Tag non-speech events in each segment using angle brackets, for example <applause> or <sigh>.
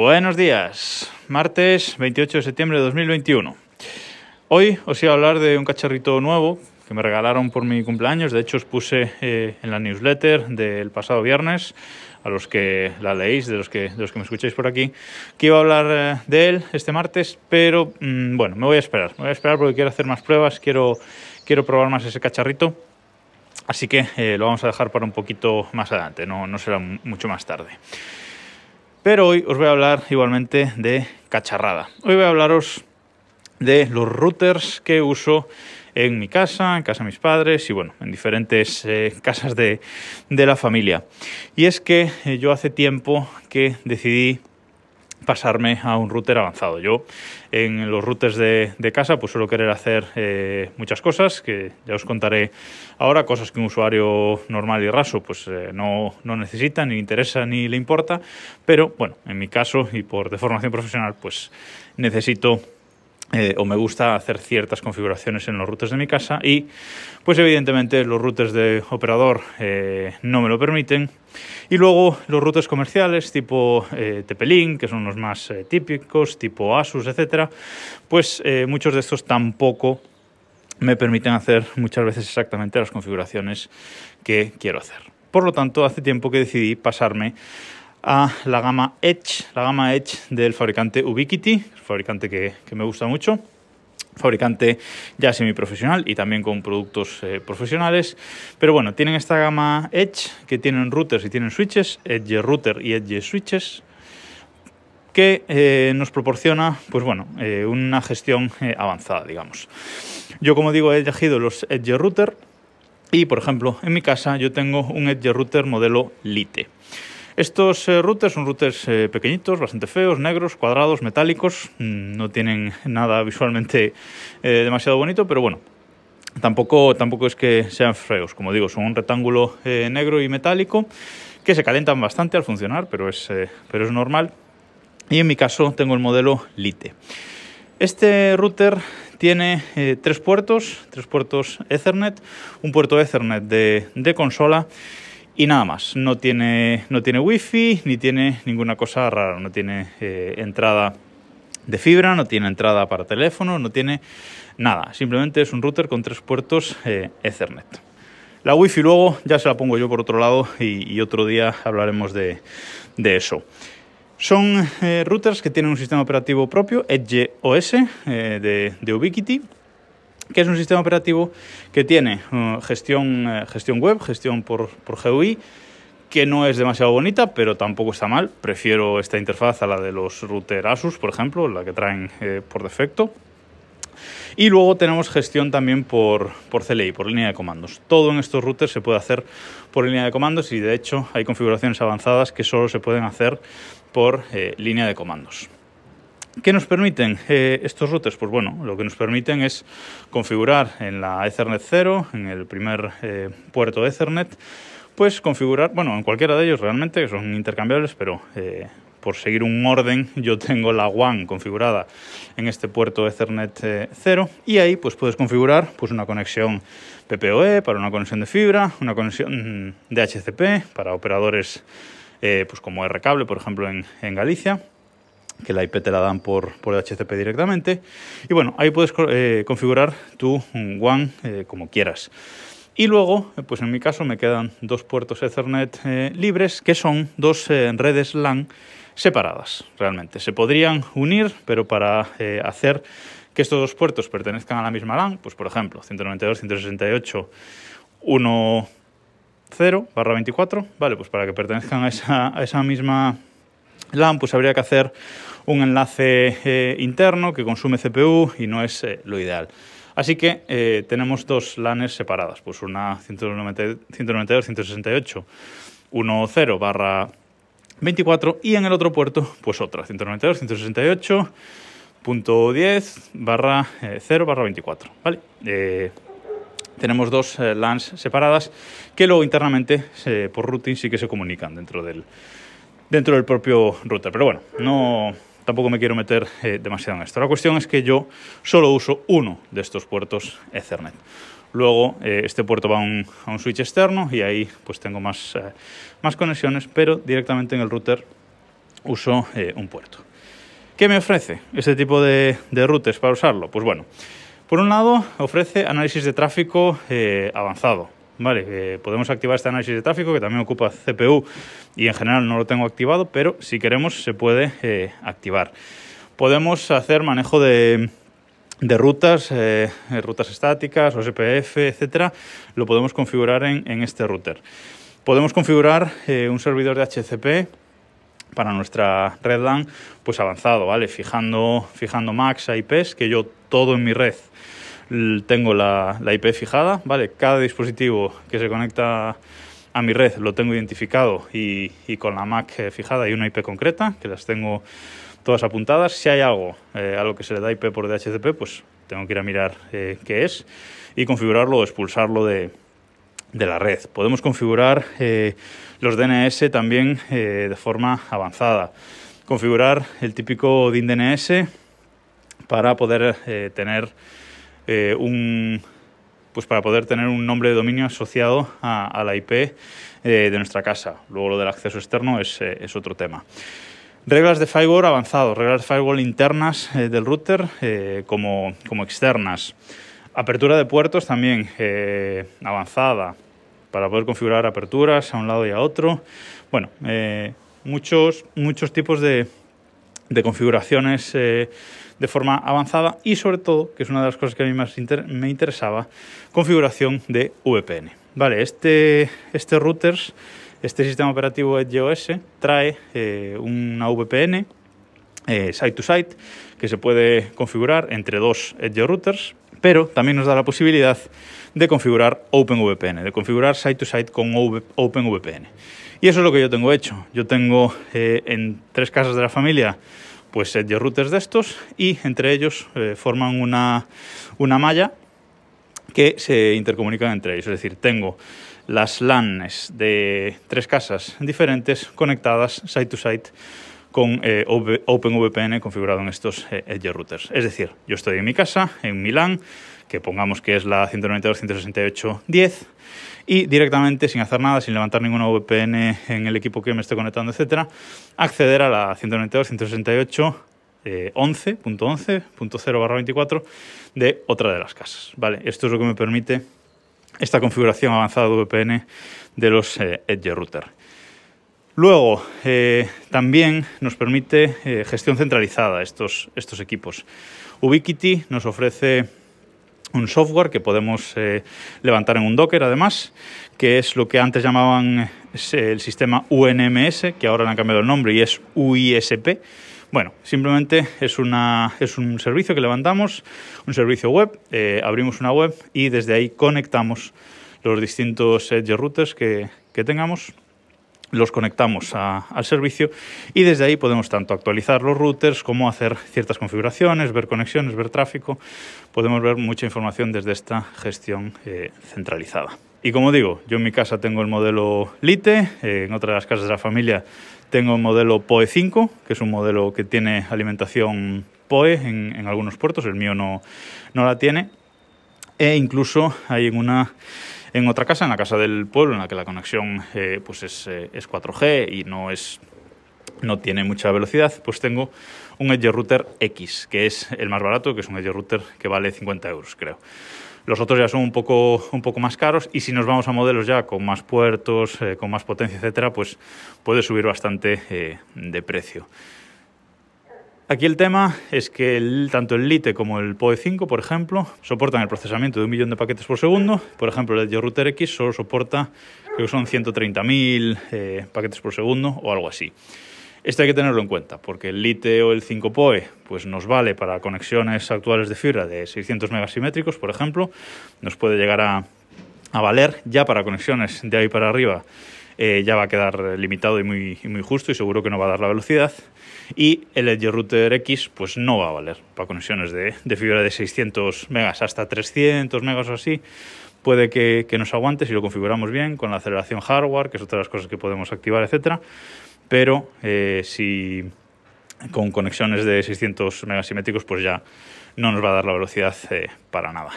Buenos días, martes 28 de septiembre de 2021. Hoy os iba a hablar de un cacharrito nuevo que me regalaron por mi cumpleaños. De hecho, os puse eh, en la newsletter del pasado viernes, a los que la leéis, de los que, de los que me escucháis por aquí, que iba a hablar eh, de él este martes, pero mm, bueno, me voy a esperar. Me voy a esperar porque quiero hacer más pruebas, quiero, quiero probar más ese cacharrito. Así que eh, lo vamos a dejar para un poquito más adelante, no, no será mucho más tarde. Pero hoy os voy a hablar igualmente de cacharrada. Hoy voy a hablaros de los routers que uso en mi casa, en casa de mis padres y bueno, en diferentes eh, casas de, de, la familia. Y es que eh, yo hace tiempo que decidí pasarme a un router avanzado. Yo en los routers de, casa pues suelo querer hacer eh, muchas cosas que ya os contaré ahora, cosas que un usuario normal y raso pues eh, no, no, necesita, ni interesa, ni le importa, pero bueno, en mi caso y por deformación profesional pues necesito eh, o me gusta hacer ciertas configuraciones en los routers de mi casa y pues evidentemente los routers de operador eh, no me lo permiten. Y luego los routers comerciales tipo eh, que son los más eh, típicos tipo Asus etcétera pues muchos de estos tampoco me permiten hacer muchas veces exactamente las configuraciones que quiero hacer. Por lo tanto hace tiempo que decidí pasarme a la gama Edge, la gama Edge del fabricante Ubiquiti, fabricante que, me gusta mucho fabricante ya semiprofesional y también con productos eh, profesionales. Pero bueno, tienen esta gama Edge que tienen routers y tienen switches, Edge Router y Edge Switches, que eh, nos proporciona pues bueno, eh, una gestión avanzada, digamos. Yo, como digo, he elegido los Edge Router y, por ejemplo, en mi casa yo tengo un Edge Router modelo Lite. Estos eh, routers son routers eh, pequeñitos, bastante feos, negros, cuadrados, metálicos. Mm, no tienen <laughs> nada visualmente eh, demasiado bonito, pero bueno, tampoco, tampoco es que sean feos. Como digo, son un rectángulo eh, negro y metálico que se calientan bastante al funcionar, pero es, pero es normal. Y en mi caso tengo el modelo Lite. Este router tiene tres puertos, tres puertos Ethernet, un puerto Ethernet de, de consola y nada más. No tiene, no tiene wifi ni tiene ninguna cosa rara. No tiene eh, entrada de fibra, no tiene entrada para teléfono, no tiene nada. Simplemente es un router con tres puertos eh, Ethernet. La wifi luego ya se la pongo yo por otro lado y, otro día hablaremos de, de eso. Son eh, routers que tienen un sistema operativo propio, Edge OS de, de Ubiquiti, que es un sistema operativo que tiene uh, gestión, uh, gestión web, gestión por, por GUI, que no es demasiado bonita, pero tampoco está mal. Prefiero esta interfaz a la de los router Asus, por ejemplo, la que traen eh, por defecto. Y luego tenemos gestión también por, por CLI, por línea de comandos. Todo en estos routers se puede hacer por línea de comandos y de hecho hay configuraciones avanzadas que solo se pueden hacer por eh, línea de comandos. ¿Qué nos permiten eh, estos routers? Pues bueno, lo que nos permiten es configurar en la Ethernet 0, en el primer eh, puerto Ethernet, pues configurar, bueno, en cualquiera de ellos realmente, que son intercambiables, pero eh, por seguir un orden, <laughs> yo tengo la WAN configurada en este puerto Ethernet eh, 0 y ahí pues puedes configurar pues una conexión PPOE para una conexión de fibra, una conexión mm, de HCP para operadores pues como R-Cable, por ejemplo, en, en Galicia que la IP te la dan por, por HCP directamente. Y bueno, ahí puedes eh, configurar tu WAN eh, como quieras. Y luego, pues en mi caso me quedan dos puertos Ethernet eh, libres, que son dos eh, redes LAN separadas, realmente. Se podrían unir, pero para eh, hacer que estos dos puertos pertenezcan a la misma LAN, pues por ejemplo, 192.168.1.0 barra 24, vale, pues para que pertenezcan a esa, a esa misma LAN, pues habría que hacer un enlace eh, interno que consume CPU y no es eh, lo ideal. Así que eh, tenemos dos LANs separadas, pues una 192.168.1.0 barra 24 y en el otro puerto pues otra, 192.168.10 barra 0 barra 24. ¿vale? Tenemos dos eh, LANs separadas que luego internamente por routing sí que se comunican dentro del, dentro del propio router. Pero bueno, no, tampoco me quiero meter eh, demasiado en esto. La cuestión es que yo solo uso uno de estos puertos Ethernet. Luego eh, este puerto va a un, switch externo y ahí pues tengo más, eh, conexiones, pero directamente en el router uso un puerto. ¿Qué me ofrece este tipo de, de routers para usarlo? Pues bueno, por un lado, ofrece análisis de tráfico avanzado. Vale, eh, podemos activar este análisis de tráfico que también ocupa CPU y en general no lo tengo activado, pero si queremos se puede eh, activar. Podemos hacer manejo de, rutas, rutas estáticas, OSPF, etcétera. Lo podemos configurar en, este router. Podemos configurar un servidor de HCP para nuestra red LAN pues avanzado, ¿vale? Fijando, fijando MAX a IPs, que yo todo en mi red tengo la, IP fijada, ¿vale? Cada dispositivo que se conecta a mi red lo tengo identificado y, con la MAC eh, fijada y una IP concreta, que las tengo todas apuntadas. Si hay algo eh, a lo que se le da IP por DHCP, pues tengo que ir a mirar eh, qué es y configurarlo o expulsarlo de, de la red. Podemos configurar los DNS también de forma avanzada. Configurar el típico DIN DNS para poder tener eh, un, pues para poder tener un nombre de dominio asociado a, la IP eh, de nuestra casa. Luego lo del acceso externo es, eh, es otro tema. Reglas de firewall avanzado, reglas de firewall internas del router como, como, externas. Apertura de puertos también avanzada para poder configurar aperturas a un lado y a otro. Bueno, muchos, muchos tipos de, de configuraciones de forma avanzada y sobre todo, que es una de las cosas que a mí más me interesaba, configuración de VPN. Vale, este, este routers, este sistema operativo EdgeOS trae eh, una VPN eh, site to site que se puede configurar entre dos Edge routers, pero también nos da la posibilidad de configurar OpenVPN, de configurar site to site con OpenVPN. Y eso es lo que yo tengo hecho. Yo tengo eh, en tres casas de la familia pues edge routers de estos y entre ellos eh, forman una, una malla que se intercomunican entre ellos. Es decir, tengo las LANs de tres casas diferentes conectadas site to site con eh, OpenVPN configurado en estos eh, Edge routers. Es decir, yo estoy en mi casa, en mi LAN, que pongamos que es la 192.168.10 y directamente, sin hacer nada, sin levantar ninguna VPN en el equipo que me esté conectando, etcétera, acceder a la 192.168.11.11.0/24 de otra de las casas. Vale, esto es lo que me permite esta configuración avanzada de VPN de los eh, Edge Router. Luego, eh, también nos permite eh, gestión centralizada estos, estos equipos. Ubiquiti nos ofrece un software que podemos eh, levantar en un Docker, además, que es lo que antes llamaban el sistema UNMS, que ahora le han cambiado el nombre y es UISP. Bueno, simplemente es, una, es un servicio que levantamos, un servicio web, abrimos una web y desde ahí conectamos los distintos edge routers que, que tengamos los conectamos al servicio y desde ahí podemos tanto actualizar los routers como hacer ciertas configuraciones, ver conexiones, ver tráfico. Podemos ver mucha información desde esta gestión eh, centralizada. Y como digo, yo en mi casa tengo el modelo Lite, eh, en otra de las casas de la familia tengo el modelo PoE 5, que es un modelo que tiene alimentación PoE en, en algunos puertos, el mío no, no la tiene. E incluso hay en una en otra casa, en la casa del pueblo, en la que la conexión eh, pues es, eh, es 4G y no es no tiene mucha velocidad, pues tengo un Edge Router X, que es el más barato, que es un Edge Router que vale 50 euros, creo. Los otros ya son un poco, un poco más caros y si nos vamos a modelos ya con más puertos, eh, con más potencia, etcétera, pues puede subir bastante de precio. Aquí el tema es que tanto el Lite como el PoE 5, por ejemplo, soportan el procesamiento de un millón de paquetes por segundo. Por ejemplo, el Router X solo soporta, creo que son 130.000 eh, paquetes por segundo o algo así. Esto hay que tenerlo en cuenta, porque el Lite o el 5 PoE pues nos vale para conexiones actuales de fibra de 600 megasimétricos, por ejemplo. Nos puede llegar a valer ya para conexiones de ahí para arriba eh, ya va a quedar limitado y muy, muy justo y seguro que no va a dar la velocidad. Y el Edge Router X pues no va a valer para conexiones de, de fibra de 600 megas hasta 300 megas o así. Puede que, nos aguante si lo configuramos bien con la aceleración hardware, que es otra de las cosas que podemos activar, etcétera. Pero eh, si con conexiones de 600 megasimétricos, pues ya no nos va a dar la velocidad eh, para nada.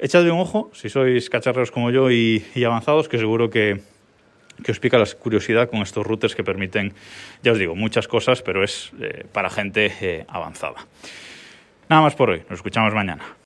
Echadle un ojo si sois cacharreros como yo y avanzados, que seguro que, que os pica la curiosidad con estos routers que permiten, ya os digo, muchas cosas, pero es para gente avanzada. Nada más por hoy, nos escuchamos mañana.